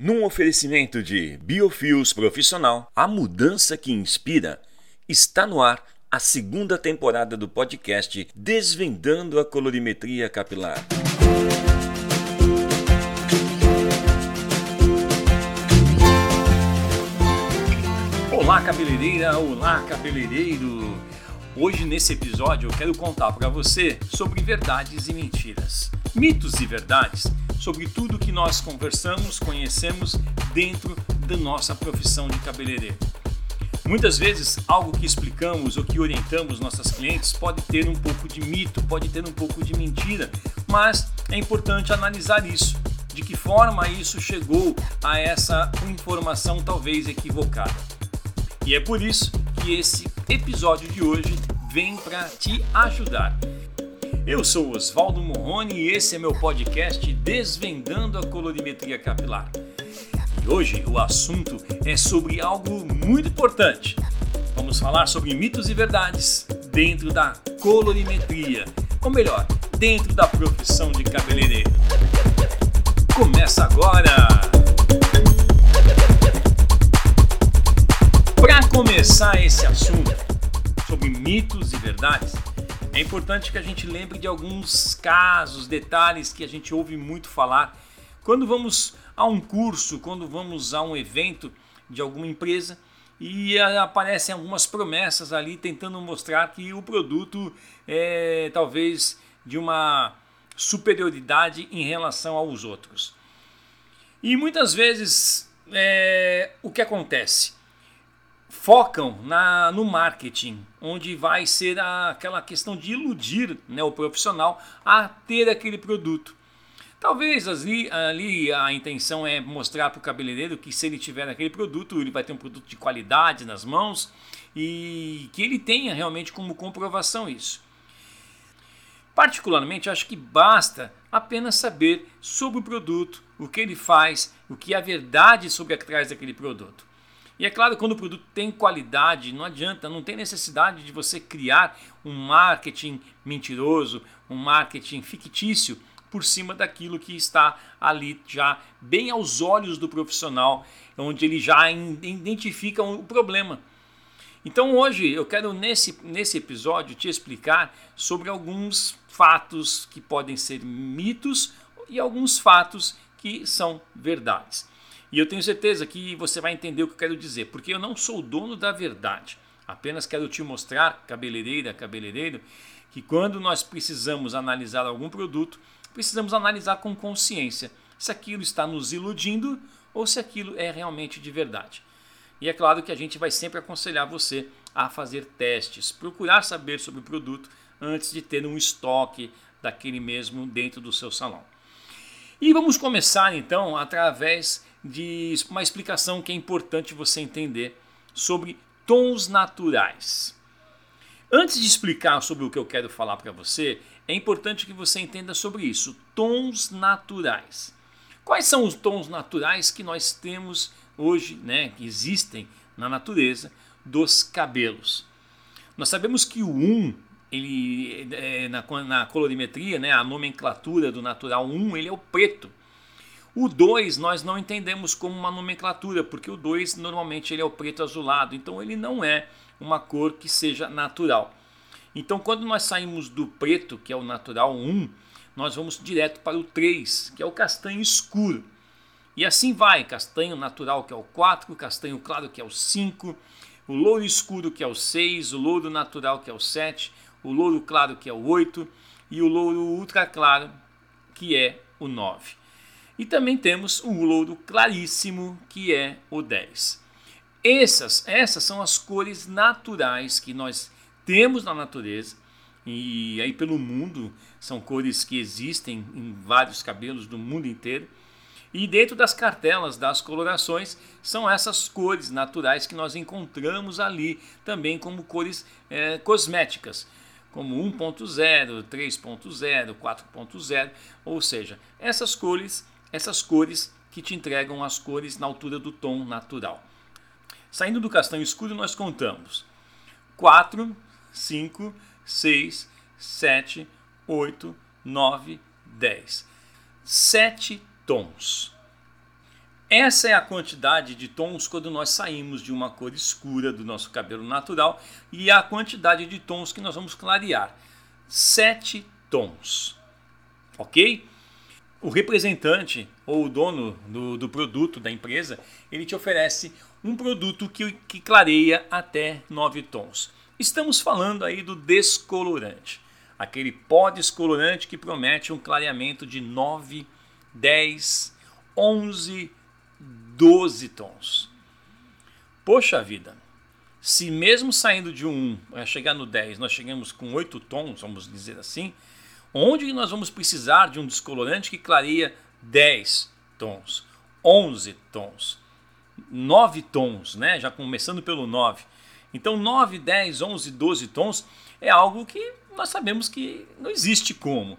Num oferecimento de Biofios Profissional, a mudança que inspira, está no ar a segunda temporada do podcast Desvendando a Colorimetria Capilar. Olá, cabeleireira! Olá, cabeleireiro! Hoje, nesse episódio, eu quero contar para você sobre verdades e mentiras. Mitos e verdades sobre tudo que nós conversamos, conhecemos dentro da nossa profissão de cabeleireiro. Muitas vezes, algo que explicamos ou que orientamos nossas clientes pode ter um pouco de mito, pode ter um pouco de mentira, mas é importante analisar isso. De que forma isso chegou a essa informação talvez equivocada. E é por isso que esse episódio de hoje vem para te ajudar. Eu sou Oswaldo Morrone e esse é meu podcast Desvendando a Colorimetria Capilar. E hoje o assunto é sobre algo muito importante. Vamos falar sobre mitos e verdades dentro da colorimetria, ou melhor, dentro da profissão de cabeleireiro. Começa agora! Começar esse assunto sobre mitos e verdades, é importante que a gente lembre de alguns casos, detalhes que a gente ouve muito falar quando vamos a um curso, quando vamos a um evento de alguma empresa e aparecem algumas promessas ali tentando mostrar que o produto é talvez de uma superioridade em relação aos outros. E muitas vezes é, o que acontece? Focam na, no marketing, onde vai ser a, aquela questão de iludir né, o profissional a ter aquele produto. Talvez ali, ali a intenção é mostrar para o cabeleireiro que se ele tiver aquele produto, ele vai ter um produto de qualidade nas mãos e que ele tenha realmente como comprovação isso. Particularmente, acho que basta apenas saber sobre o produto, o que ele faz, o que é a verdade sobre atrás daquele produto. E é claro, quando o produto tem qualidade, não adianta, não tem necessidade de você criar um marketing mentiroso, um marketing fictício por cima daquilo que está ali já bem aos olhos do profissional, onde ele já identifica o problema. Então hoje eu quero nesse, nesse episódio te explicar sobre alguns fatos que podem ser mitos e alguns fatos que são verdades. E eu tenho certeza que você vai entender o que eu quero dizer, porque eu não sou o dono da verdade. Apenas quero te mostrar, cabeleireira, cabeleireiro, que quando nós precisamos analisar algum produto, precisamos analisar com consciência se aquilo está nos iludindo ou se aquilo é realmente de verdade. E é claro que a gente vai sempre aconselhar você a fazer testes, procurar saber sobre o produto antes de ter um estoque daquele mesmo dentro do seu salão. E vamos começar então através de uma explicação que é importante você entender sobre tons naturais. Antes de explicar sobre o que eu quero falar para você, é importante que você entenda sobre isso, tons naturais. Quais são os tons naturais que nós temos hoje, né, que existem na natureza dos cabelos? Nós sabemos que o 1, ele é, na, na colorimetria, né, a nomenclatura do natural 1, ele é o preto. O 2 nós não entendemos como uma nomenclatura, porque o 2 normalmente ele é o preto azulado, então ele não é uma cor que seja natural. Então quando nós saímos do preto, que é o natural 1, nós vamos direto para o 3, que é o castanho escuro. E assim vai, castanho natural que é o 4, castanho claro que é o 5, o louro escuro que é o 6, o louro natural que é o 7, o louro claro que é o 8 e o louro ultra claro que é o 9. E também temos o louro claríssimo, que é o 10. Essas, essas são as cores naturais que nós temos na natureza e aí pelo mundo são cores que existem em vários cabelos do mundo inteiro. E dentro das cartelas das colorações são essas cores naturais que nós encontramos ali também como cores é, cosméticas, como 1.0, 3.0, 4.0, ou seja, essas cores essas cores que te entregam as cores na altura do tom natural. Saindo do castanho escuro, nós contamos 4, 5, 6, 7, 8, 9, 10. Sete tons. Essa é a quantidade de tons quando nós saímos de uma cor escura do nosso cabelo natural e a quantidade de tons que nós vamos clarear. Sete tons. Ok? O representante ou o dono do, do produto da empresa, ele te oferece um produto que, que clareia até nove tons. Estamos falando aí do descolorante. Aquele pó descolorante que promete um clareamento de 9, 10, 11, 12 tons. Poxa vida, se mesmo saindo de um para chegar no 10, nós chegamos com 8 tons, vamos dizer assim, onde nós vamos precisar de um descolorante que clareia 10 tons, 11 tons, 9 tons, né? já começando pelo 9. Então 9, 10, 11, 12 tons é algo que nós sabemos que não existe como.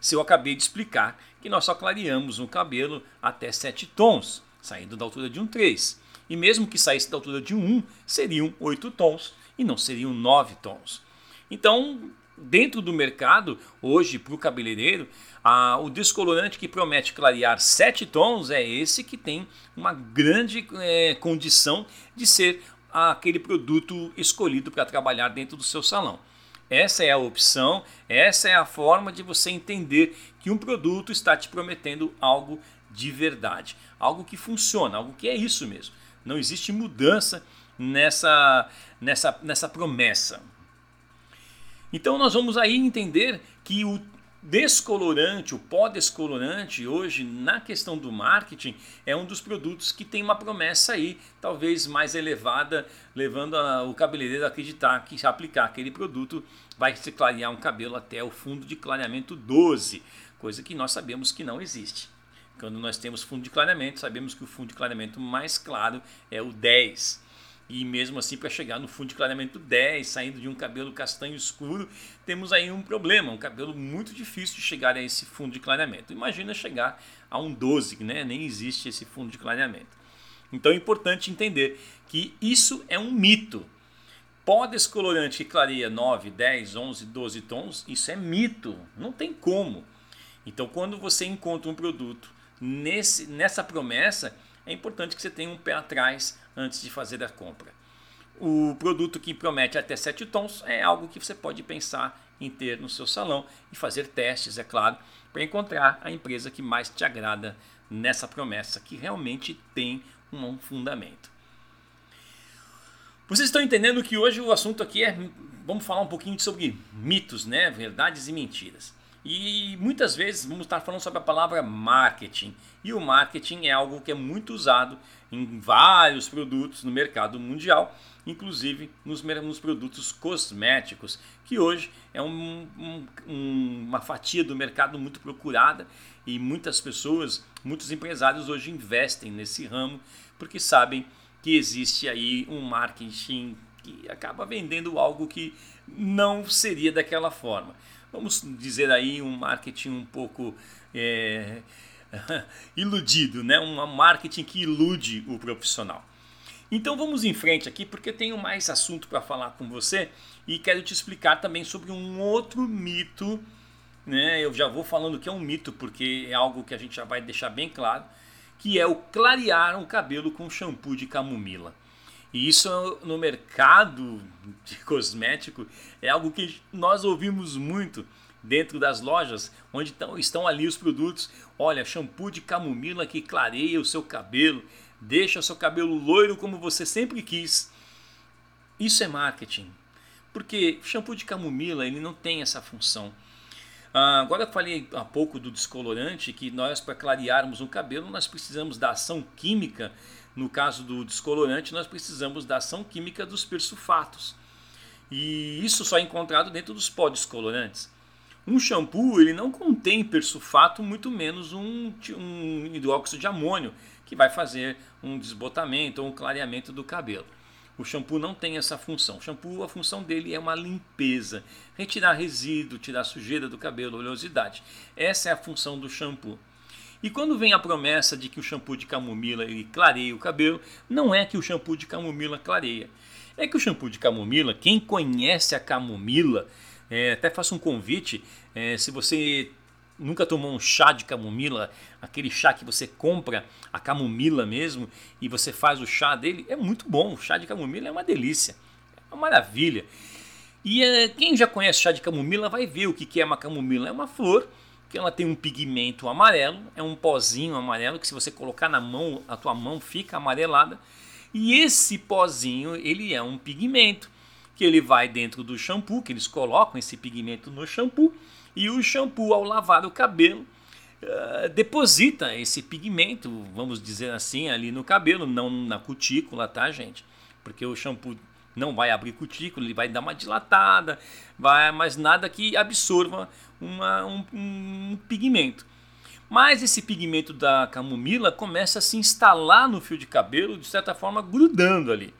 Se eu acabei de explicar que nós só clareamos um cabelo até 7 tons saindo da altura de um 3. E mesmo que saísse da altura de um 1, seriam 8 tons e não seriam 9 tons. Então, dentro do mercado, hoje, para o cabeleireiro, a, o descolorante que promete clarear 7 tons é esse que tem uma grande é, condição de ser aquele produto escolhido para trabalhar dentro do seu salão. Essa é a opção, essa é a forma de você entender que um produto está te prometendo algo de verdade, algo que funciona, algo que é isso mesmo. Não existe mudança nessa, nessa, nessa promessa. Então nós vamos aí entender que o descolorante, o pó descolorante, hoje na questão do marketing, é um dos produtos que tem uma promessa aí, talvez mais elevada, levando a, o cabeleireiro a acreditar que se aplicar aquele produto vai se clarear um cabelo até o fundo de clareamento 12, coisa que nós sabemos que não existe. Quando nós temos fundo de clareamento, sabemos que o fundo de clareamento mais claro é o 10. E mesmo assim, para chegar no fundo de clareamento 10, saindo de um cabelo castanho escuro, temos aí um problema, um cabelo muito difícil de chegar a esse fundo de clareamento. Imagina chegar a um 12, né? nem existe esse fundo de clareamento. Então é importante entender que isso é um mito. Pó descolorante que clareia 9, 10, 11, 12 tons, isso é mito, não tem como. Então quando você encontra um produto nesse, nessa promessa, é importante que você tenha um pé atrás antes de fazer a compra. O produto que promete até 7 tons é algo que você pode pensar em ter no seu salão e fazer testes, é claro, para encontrar a empresa que mais te agrada nessa promessa, que realmente tem um fundamento. Vocês estão entendendo que hoje o assunto aqui é, vamos falar um pouquinho sobre mitos, né? verdades e mentiras. E muitas vezes vamos estar falando sobre a palavra marketing. E o marketing é algo que é muito usado em vários produtos no mercado mundial, inclusive nos, nos produtos cosméticos, que hoje é um, um, uma fatia do mercado muito procurada e muitas pessoas, muitos empresários hoje investem nesse ramo porque sabem que existe aí um marketing que acaba vendendo algo que não seria daquela forma vamos dizer aí, um marketing um pouco é, iludido, né? um marketing que ilude o profissional. Então vamos em frente aqui, porque tenho mais assunto para falar com você e quero te explicar também sobre um outro mito. Né? Eu já vou falando que é um mito, porque é algo que a gente já vai deixar bem claro, que é o clarear um cabelo com shampoo de camomila. E isso no mercado de cosmético é algo que nós ouvimos muito dentro das lojas, onde estão, ali os produtos. Olha, shampoo de camomila que clareia o seu cabelo, deixa o seu cabelo loiro como você sempre quis. Isso é marketing. Porque shampoo de camomila ele não tem essa função. Ah, agora eu falei há pouco do descolorante, que nós para clarearmos um cabelo nós precisamos da ação química no caso do descolorante, nós precisamos da ação química dos persulfatos. E isso só é encontrado dentro dos pó descolorantes. Um shampoo ele não contém persulfato, muito menos um, um hidróxido de amônio, que vai fazer um desbotamento ou um clareamento do cabelo. O shampoo não tem essa função. O shampoo, a função dele é uma limpeza, retirar resíduo, tirar sujeira do cabelo, oleosidade. Essa é a função do shampoo. E quando vem a promessa de que o shampoo de camomila ele clareia o cabelo, não é que o shampoo de camomila clareia. É que o shampoo de camomila, quem conhece a camomila, é, até faço um convite, é, se você nunca tomou um chá de camomila, aquele chá que você compra a camomila mesmo e você faz o chá dele, é muito bom. O chá de camomila é uma delícia, é uma maravilha. E é, quem já conhece chá de camomila vai ver o que, que é uma camomila. É uma flor que ela tem um pigmento amarelo, é um pozinho amarelo que se você colocar na mão, a tua mão fica amarelada. E esse pozinho, ele é um pigmento que ele vai dentro do shampoo, que eles colocam esse pigmento no shampoo e o shampoo, ao lavar o cabelo, uh, deposita esse pigmento, vamos dizer assim, ali no cabelo, não na cutícula, tá, gente? Porque o shampoo não vai abrir cutícula, ele vai dar uma dilatada, vai, mas nada que absorva uma, um, um pigmento. Mas esse pigmento da camomila começa a se instalar no fio de cabelo, de certa forma grudando ali.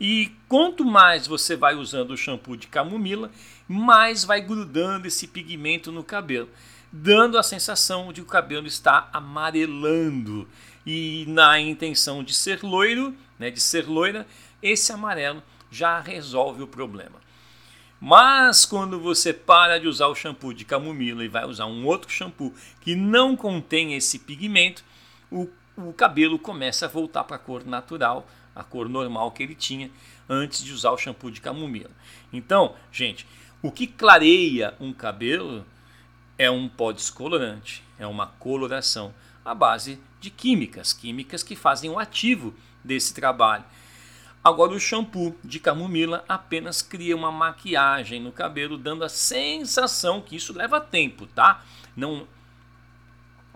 E quanto mais você vai usando o shampoo de camomila, mais vai grudando esse pigmento no cabelo, dando a sensação de que o cabelo está amarelando. E na intenção de ser loiro, né, de ser loira, esse amarelo já resolve o problema. Mas quando você para de usar o shampoo de camomila e vai usar um outro shampoo que não contém esse pigmento, o, o cabelo começa a voltar para a cor natural, a cor normal que ele tinha antes de usar o shampoo de camomila. Então, gente, o que clareia um cabelo é um pó descolorante, é uma coloração à base de químicas, químicas que fazem o ativo desse trabalho. Agora, o shampoo de camomila apenas cria uma maquiagem no cabelo, dando a sensação que isso leva tempo, tá? Não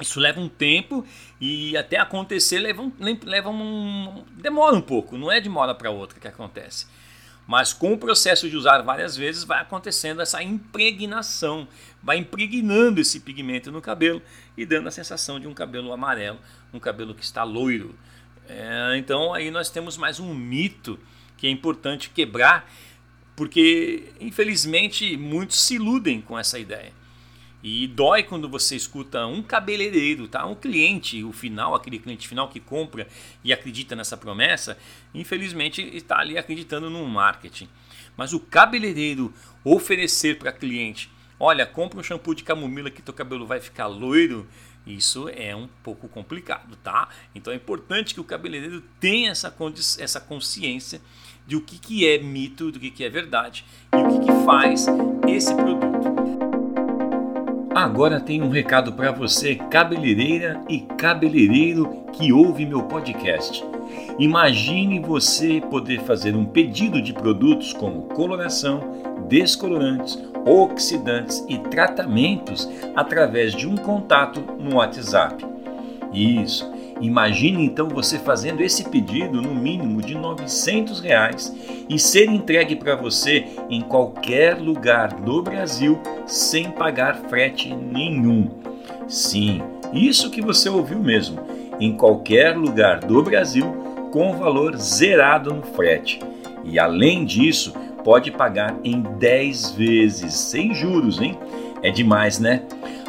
isso leva um tempo e até acontecer leva um, leva um demora um pouco, não é de uma hora para outra que acontece. Mas com o processo de usar várias vezes vai acontecendo essa impregnação, vai impregnando esse pigmento no cabelo e dando a sensação de um cabelo amarelo, um cabelo que está loiro. É, então aí nós temos mais um mito que é importante quebrar, porque infelizmente muitos se iludem com essa ideia. E dói quando você escuta um cabeleireiro, tá? Um cliente, o final, aquele cliente final que compra e acredita nessa promessa, infelizmente está ali acreditando no marketing. Mas o cabeleireiro oferecer para cliente, olha, compra um shampoo de camomila que teu cabelo vai ficar loiro, isso é um pouco complicado, tá? Então é importante que o cabeleireiro tenha essa, essa consciência de o que, que é mito, do que, que é verdade e o que, que faz esse produto. Agora tem um recado para você, cabeleireira e cabeleireiro que ouve meu podcast. Imagine você poder fazer um pedido de produtos como coloração, descolorantes, oxidantes e tratamentos através de um contato no WhatsApp. Isso. Imagine então você fazendo esse pedido no mínimo de 900 reais e ser entregue para você em qualquer lugar do Brasil sem pagar frete nenhum. Sim, isso que você ouviu mesmo, em qualquer lugar do Brasil com valor zerado no frete. E além disso, pode pagar em 10 vezes sem juros, hein? É demais, né?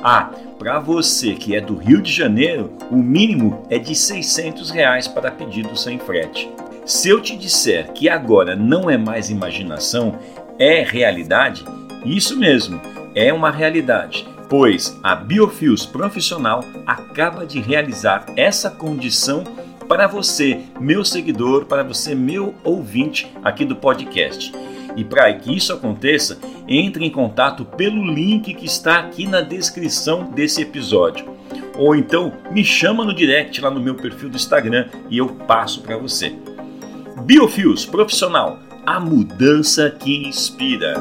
Ah, para você que é do Rio de Janeiro, o mínimo é de 600 reais para pedido sem frete. Se eu te disser que agora não é mais imaginação, é realidade, isso mesmo, é uma realidade, pois a Biofios Profissional acaba de realizar essa condição para você, meu seguidor, para você, meu ouvinte aqui do podcast. E para que isso aconteça, entre em contato pelo link que está aqui na descrição desse episódio. Ou então me chama no direct lá no meu perfil do Instagram e eu passo para você. Biofios Profissional, a mudança que inspira.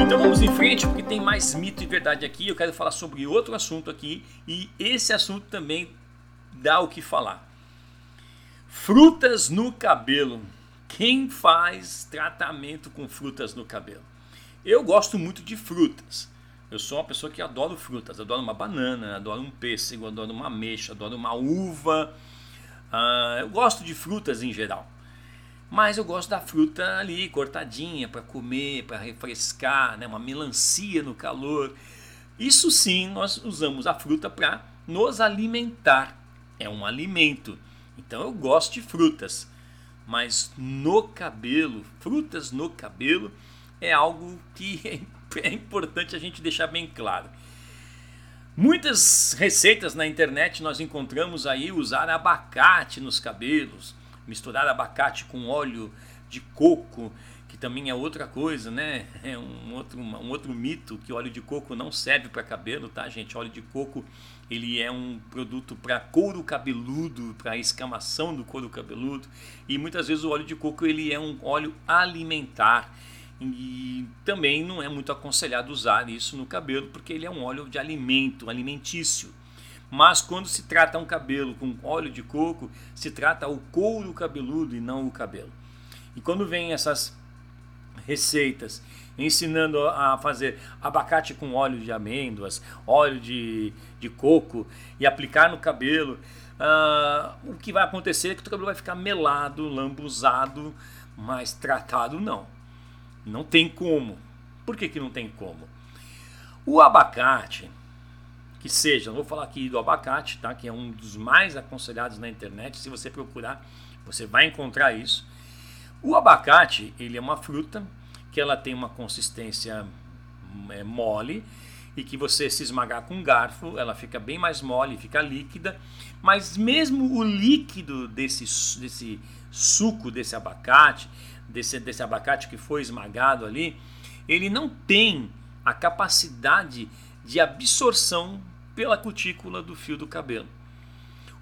Então vamos em frente porque tem mais mito e verdade aqui. Eu quero falar sobre outro assunto aqui e esse assunto também dá o que falar. Frutas no cabelo. Quem faz tratamento com frutas no cabelo? Eu gosto muito de frutas. Eu sou uma pessoa que adoro frutas. Adoro uma banana, adoro um pêssego, adoro uma ameixa, adoro uma uva. Uh, eu gosto de frutas em geral. Mas eu gosto da fruta ali cortadinha para comer, para refrescar, né? uma melancia no calor. Isso sim, nós usamos a fruta para nos alimentar. É um alimento. Então eu gosto de frutas mas no cabelo, frutas no cabelo é algo que é é importante a gente deixar bem claro. Muitas receitas na internet nós encontramos aí usar abacate nos cabelos, misturar abacate com óleo de coco, também é outra coisa, né? É um outro, um outro mito que óleo de coco não serve para cabelo, tá, gente? Óleo de coco ele é um produto para couro cabeludo, para escamação do couro cabeludo, e muitas vezes o óleo de coco ele é um óleo alimentar e também não é muito aconselhado usar isso no cabelo, porque ele é um óleo de alimento, alimentício. Mas quando se trata um cabelo com óleo de coco, se trata o couro cabeludo e não o cabelo. E quando vem essas receitas ensinando a fazer abacate com óleo de amêndoas, óleo de, de coco e aplicar no cabelo, uh, o que vai acontecer é que o cabelo vai ficar melado, lambuzado, mas tratado não. Não tem como. Por que, que não tem como? O abacate, que seja, vou falar aqui do abacate, tá? que é um dos mais aconselhados na internet, se você procurar, você vai encontrar isso. O abacate, ele é uma fruta que ela tem uma consistência é, mole e que você se esmagar com um garfo, ela fica bem mais mole, fica líquida, mas mesmo o líquido desse, desse suco desse abacate, desse, desse abacate que foi esmagado ali, ele não tem a capacidade de absorção pela cutícula do fio do cabelo.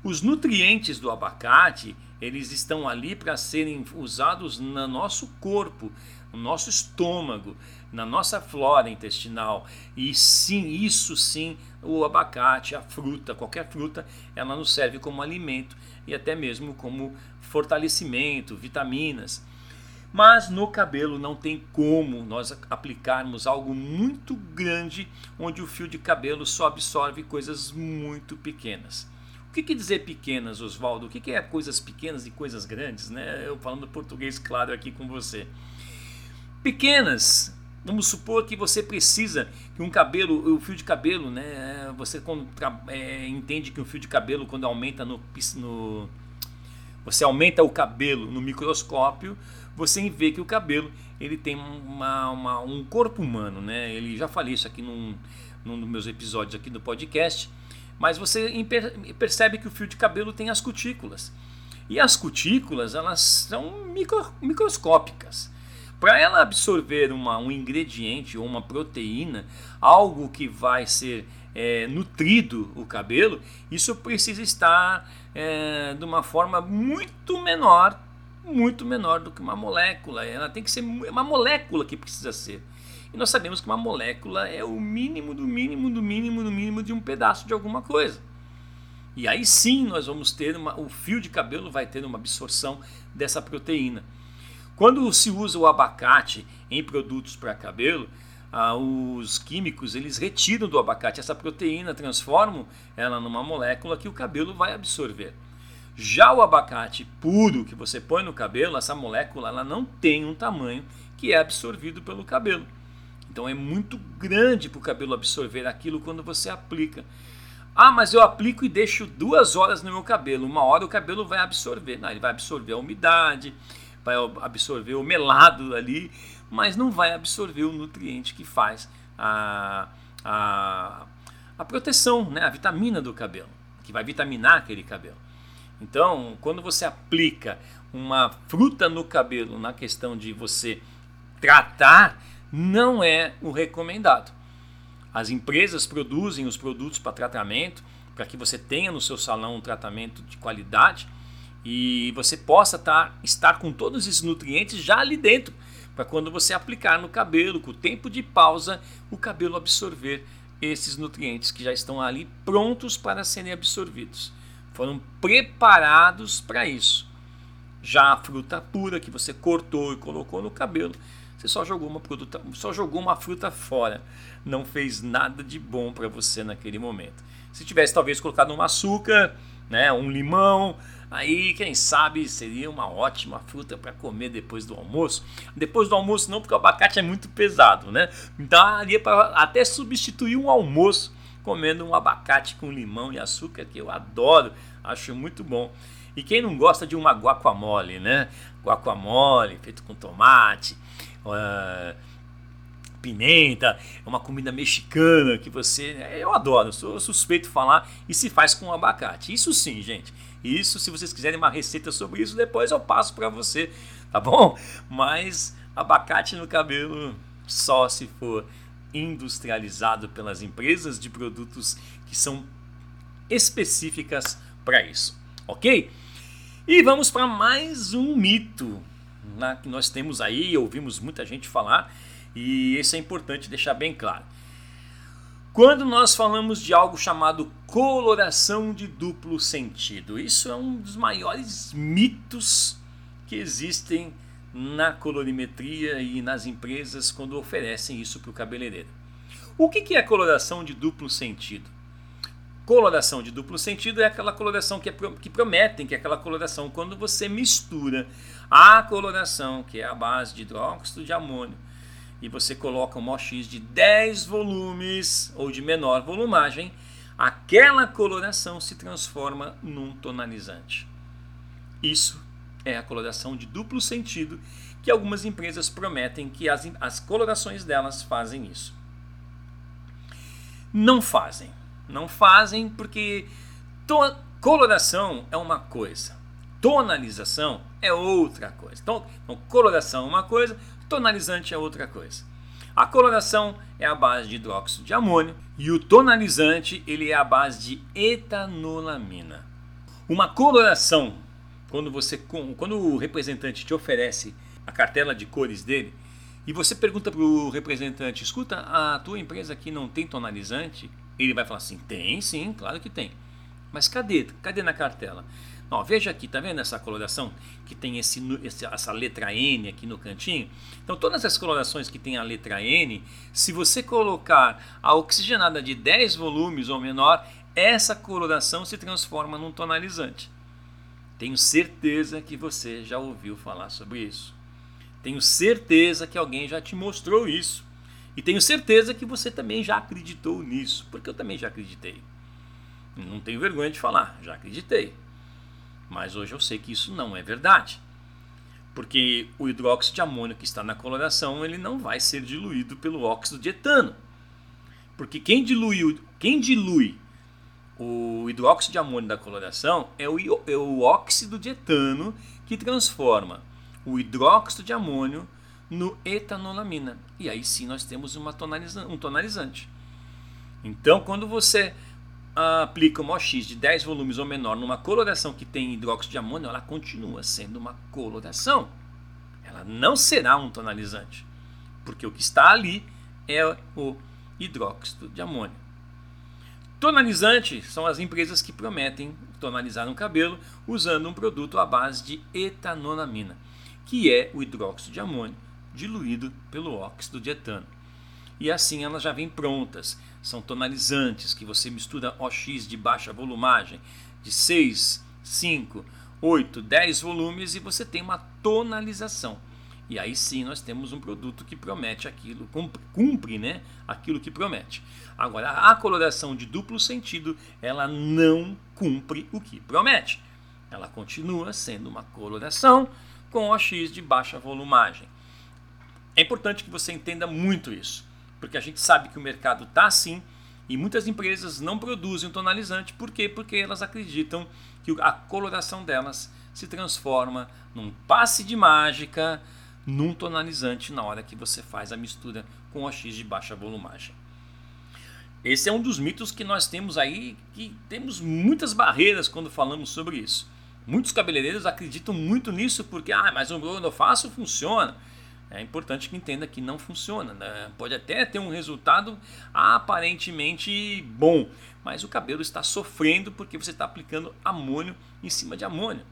Os nutrientes do abacate, eles estão ali para serem usados no nosso corpo, no nosso estômago, na nossa flora intestinal. E sim, isso sim, o abacate, a fruta, qualquer fruta, ela nos serve como alimento e até mesmo como fortalecimento, vitaminas. Mas no cabelo não tem como nós aplicarmos algo muito grande onde o fio de cabelo só absorve coisas muito pequenas. O que quer dizer pequenas, Oswaldo? O que é coisas pequenas e coisas grandes? Né? Eu falando português claro aqui com você. Pequenas, vamos supor que você precisa que um cabelo, o fio de cabelo, né? Você quando, é, entende que um fio de cabelo quando aumenta no, no você aumenta o cabelo no microscópio, você vê que o cabelo ele tem uma, uma, um corpo humano, né? Ele já falei isso aqui num, num dos meus episódios aqui do podcast, mas você percebe que o fio de cabelo tem as cutículas. E as cutículas, elas são micro, microscópicas. Para ela absorver uma, um ingrediente ou uma proteína, algo que vai ser é, nutrido o cabelo, isso precisa estar é, de uma forma muito menor, muito menor do que uma molécula. Ela tem que ser uma molécula que precisa ser. E nós sabemos que uma molécula é o mínimo do mínimo do mínimo do mínimo de um pedaço de alguma coisa. E aí sim nós vamos ter uma, o fio de cabelo vai ter uma absorção dessa proteína. Quando se usa o abacate em produtos para cabelo, ah, os químicos eles retiram do abacate essa proteína, transformam ela numa molécula que o cabelo vai absorver. Já o abacate puro que você põe no cabelo, essa molécula ela não tem um tamanho que é absorvido pelo cabelo. Então é muito grande para o cabelo absorver aquilo quando você aplica. Ah, mas eu aplico e deixo duas horas no meu cabelo. Uma hora o cabelo vai absorver. Não, ele vai absorver a umidade, vai absorver o melado ali, mas não vai absorver o nutriente que faz a, a, a proteção, né? a vitamina do cabelo, que vai vitaminar aquele cabelo. Então, quando você aplica uma fruta no cabelo na questão de você tratar, não é o recomendado. As empresas produzem os produtos para tratamento, para que você tenha no seu salão um tratamento de qualidade e você possa tá, estar com todos esses nutrientes já ali dentro para quando você aplicar no cabelo, com o tempo de pausa, o cabelo absorver esses nutrientes que já estão ali prontos para serem absorvidos. Foram preparados para isso. Já a fruta pura que você cortou e colocou no cabelo, você só jogou uma produta, só jogou uma fruta fora. Não fez nada de bom para você naquele momento. Se tivesse talvez colocado um açúcar, né, um limão, Aí, quem sabe, seria uma ótima fruta para comer depois do almoço. Depois do almoço não, porque o abacate é muito pesado, né? Daria para até substituir um almoço comendo um abacate com limão e açúcar, que eu adoro, acho muito bom. E quem não gosta de uma guacamole, né? Guacamole feito com tomate, uh, pimenta, é uma comida mexicana que você. Eu adoro, sou suspeito falar e se faz com abacate. Isso sim, gente. Isso, se vocês quiserem uma receita sobre isso, depois eu passo para você, tá bom? Mas abacate no cabelo só se for industrializado pelas empresas de produtos que são específicas para isso, ok? E vamos para mais um mito né, que nós temos aí, ouvimos muita gente falar, e isso é importante deixar bem claro. Quando nós falamos de algo chamado coloração de duplo sentido, isso é um dos maiores mitos que existem na colorimetria e nas empresas quando oferecem isso para o cabeleireiro. O que é coloração de duplo sentido? Coloração de duplo sentido é aquela coloração que, é, que prometem, que é aquela coloração quando você mistura a coloração, que é a base de hidróxido de amônio, e você coloca um OX de 10 volumes ou de menor volumagem, aquela coloração se transforma num tonalizante. Isso é a coloração de duplo sentido que algumas empresas prometem que as, as colorações delas fazem isso. Não fazem. Não fazem porque coloração é uma coisa, tonalização é outra coisa. Então, então, coloração é uma coisa, tonalizante é outra coisa. A coloração é a base de hidróxido de amônio e o tonalizante ele é a base de etanolamina. Uma coloração, quando você quando o representante te oferece a cartela de cores dele e você pergunta para o representante, escuta, a tua empresa aqui não tem tonalizante? Ele vai falar assim, tem sim, claro que tem. Mas cadê? Cadê na cartela? Ó, veja aqui, tá vendo essa coloração que tem esse, essa letra N aqui no cantinho? Então, todas as colorações que tem a letra N, se você colocar a oxigenada de 10 volumes ou menor, essa coloração se transforma num tonalizante. Tenho certeza que você já ouviu falar sobre isso. Tenho certeza que alguém já te mostrou isso. E tenho certeza que você também já acreditou nisso, porque eu também já acreditei. Não tenho vergonha de falar, já acreditei. Mas hoje eu sei que isso não é verdade. Porque o hidróxido de amônio que está na coloração, ele não vai ser diluído pelo óxido de etano. Porque quem dilui, quem dilui o hidróxido de amônio da coloração é o, é o óxido de etano que transforma o hidróxido de amônio no etanolamina. E aí sim nós temos uma tonaliza um tonalizante. Então, quando você aplica uma OX de 10 volumes ou menor numa coloração que tem hidróxido de amônio, ela continua sendo uma coloração. Ela não será um tonalizante, porque o que está ali é o hidróxido de amônio. Tonalizante são as empresas que prometem tonalizar um cabelo usando um produto à base de etanolamina, que é o hidróxido de amônio diluído pelo óxido de etano. E assim elas já vêm prontas são tonalizantes que você mistura OX de baixa volumagem, de 6, 5, 8, 10 volumes e você tem uma tonalização. E aí sim nós temos um produto que promete aquilo, cumpre, cumpre né, aquilo que promete. Agora, a coloração de duplo sentido, ela não cumpre o que promete. Ela continua sendo uma coloração com OX de baixa volumagem. É importante que você entenda muito isso porque a gente sabe que o mercado está assim e muitas empresas não produzem tonalizante. Por quê? Porque elas acreditam que a coloração delas se transforma num passe de mágica num tonalizante na hora que você faz a mistura com o X de baixa volumagem. Esse é um dos mitos que nós temos aí, que temos muitas barreiras quando falamos sobre isso. Muitos cabeleireiros acreditam muito nisso porque, ah, mas o meu eu faço funciona é importante que entenda que não funciona. Né? Pode até ter um resultado aparentemente bom, mas o cabelo está sofrendo porque você está aplicando amônio em cima de amônio.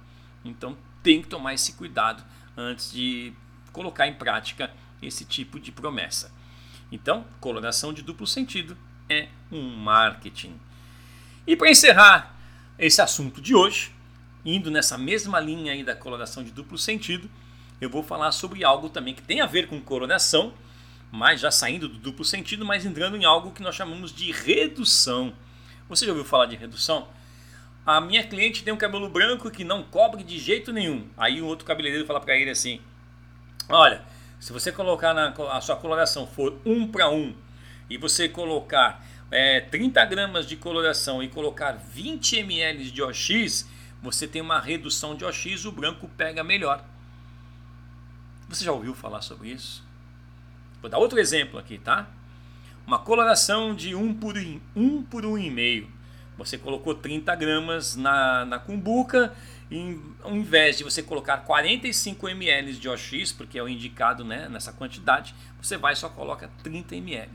Então tem que tomar esse cuidado antes de colocar em prática esse tipo de promessa. Então, coloração de duplo sentido é um marketing. E para encerrar esse assunto de hoje, indo nessa mesma linha aí da coloração de duplo sentido, eu vou falar sobre algo também que tem a ver com coronação, mas já saindo do duplo sentido, mas entrando em algo que nós chamamos de redução. Você já ouviu falar de redução? A minha cliente tem um cabelo branco que não cobre de jeito nenhum. Aí o outro cabeleireiro fala para ele assim: Olha, Se você colocar na, a sua coloração for 1 para 1 e você colocar é, 30 gramas de coloração e colocar 20 ml de OX, você tem uma redução de OX, o branco pega melhor. Você já ouviu falar sobre isso? Vou dar outro exemplo aqui, tá? Uma coloração de 1 por 1 por 1,5. Você colocou 30 gramas na, na cumbuca, e ao invés de você colocar 45 ml de OX, porque é o indicado né, nessa quantidade, você vai e só coloca 30 ml.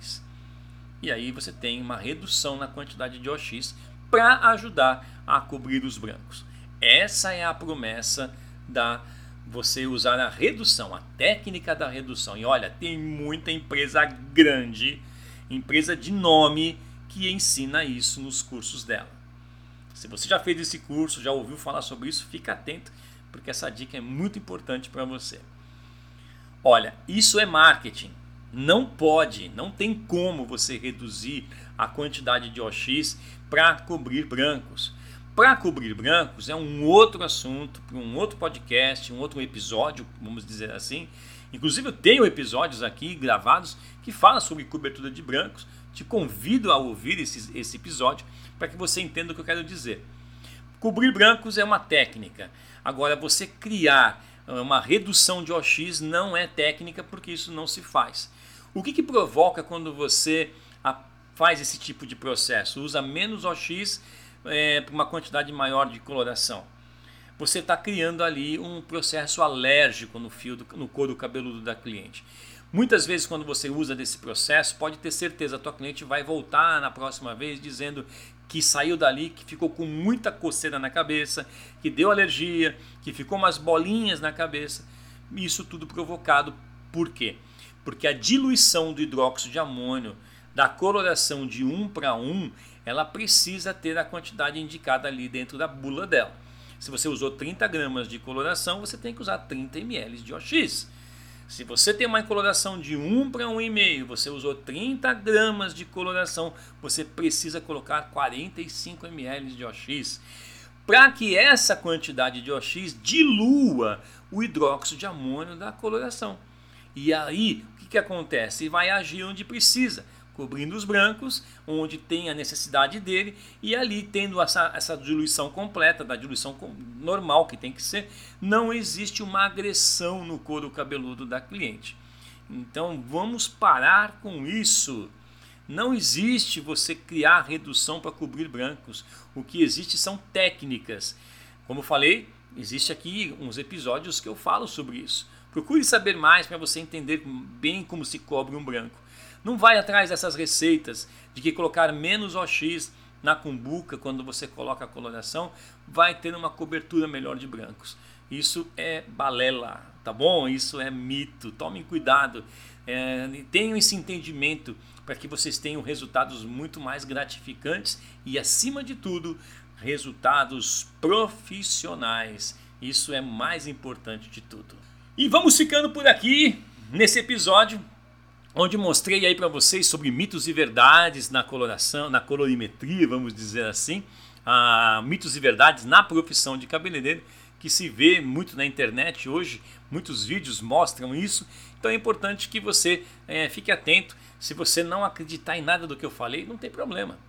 E aí você tem uma redução na quantidade de OX para ajudar a cobrir os brancos. Essa é a promessa da você usar a redução, a técnica da redução. E olha, tem muita empresa grande, empresa de nome, que ensina isso nos cursos dela. Se você já fez esse curso, já ouviu falar sobre isso, fica atento, porque essa dica é muito importante para você. Olha, isso é marketing. Não pode, não tem como você reduzir a quantidade de OX para cobrir brancos. Para cobrir brancos é um outro assunto, um outro podcast, um outro episódio, vamos dizer assim. Inclusive eu tenho episódios aqui gravados que falam sobre cobertura de brancos. Te convido a ouvir esse, esse episódio para que você entenda o que eu quero dizer. Cobrir brancos é uma técnica. Agora, você criar uma redução de OX não é técnica porque isso não se faz. O que, que provoca quando você faz esse tipo de processo? Usa menos OX é, uma quantidade maior de coloração. Você está criando ali um processo alérgico no fio, do, no couro cabeludo da cliente. Muitas vezes, quando você usa desse processo, pode ter certeza, a tua cliente vai voltar na próxima vez dizendo que saiu dali, que ficou com muita coceira na cabeça, que deu alergia, que ficou umas bolinhas na cabeça. Isso tudo provocado por quê? Porque a diluição do hidróxido de amônio da coloração de 1 para 1 ela precisa ter a quantidade indicada ali dentro da bula dela. Se você usou 30 gramas de coloração, você tem que usar 30 ml de OX. Se você tem uma coloração de 1 para 1,5, você usou 30 gramas de coloração, você precisa colocar 45 ml de OX. Para que essa quantidade de OX dilua o hidróxido de amônio da coloração. E aí, o que, que acontece? Vai agir onde precisa cobrindo os brancos, onde tem a necessidade dele, e ali tendo essa, essa diluição completa, da diluição normal que tem que ser, não existe uma agressão no couro cabeludo da cliente. Então vamos parar com isso. Não existe você criar redução para cobrir brancos. O que existe são técnicas. Como falei, existe aqui uns episódios que eu falo sobre isso. Procure saber mais para você entender bem como se cobre um branco. Não vai atrás dessas receitas de que colocar menos OX na cumbuca quando você coloca a coloração vai ter uma cobertura melhor de brancos. Isso é balela, tá bom? Isso é mito. Tomem cuidado. É, tenham esse entendimento para que vocês tenham resultados muito mais gratificantes e, acima de tudo, resultados profissionais. Isso é mais importante de tudo. E vamos ficando por aqui nesse episódio onde mostrei aí para vocês sobre mitos e verdades na coloração, na colorimetria, vamos dizer assim, ah, mitos e verdades na profissão de cabeleireiro, que se vê muito na internet hoje, muitos vídeos mostram isso, então é importante que você é, fique atento. Se você não acreditar em nada do que eu falei, não tem problema.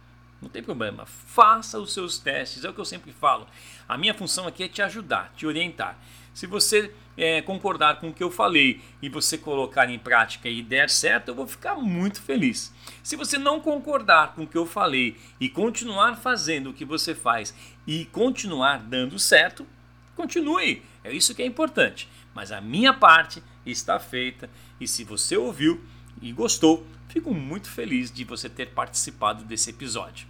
Não tem problema. Faça os seus testes, é o que eu sempre falo. A minha função aqui é te ajudar, te orientar. Se você é, concordar com o que eu falei e você colocar em prática e der certo, eu vou ficar muito feliz. Se você não concordar com o que eu falei e continuar fazendo o que você faz e continuar dando certo, continue. É isso que é importante. Mas a minha parte está feita e se você ouviu e gostou, fico muito feliz de você ter participado desse episódio.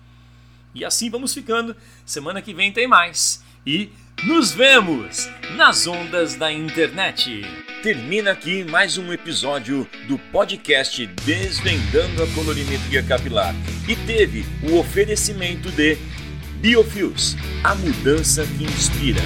E assim vamos ficando. Semana que vem tem mais. E nos vemos nas ondas da internet. Termina aqui mais um episódio do podcast Desvendando a Colorimetria Capilar e teve o oferecimento de Biofios, a mudança que inspira.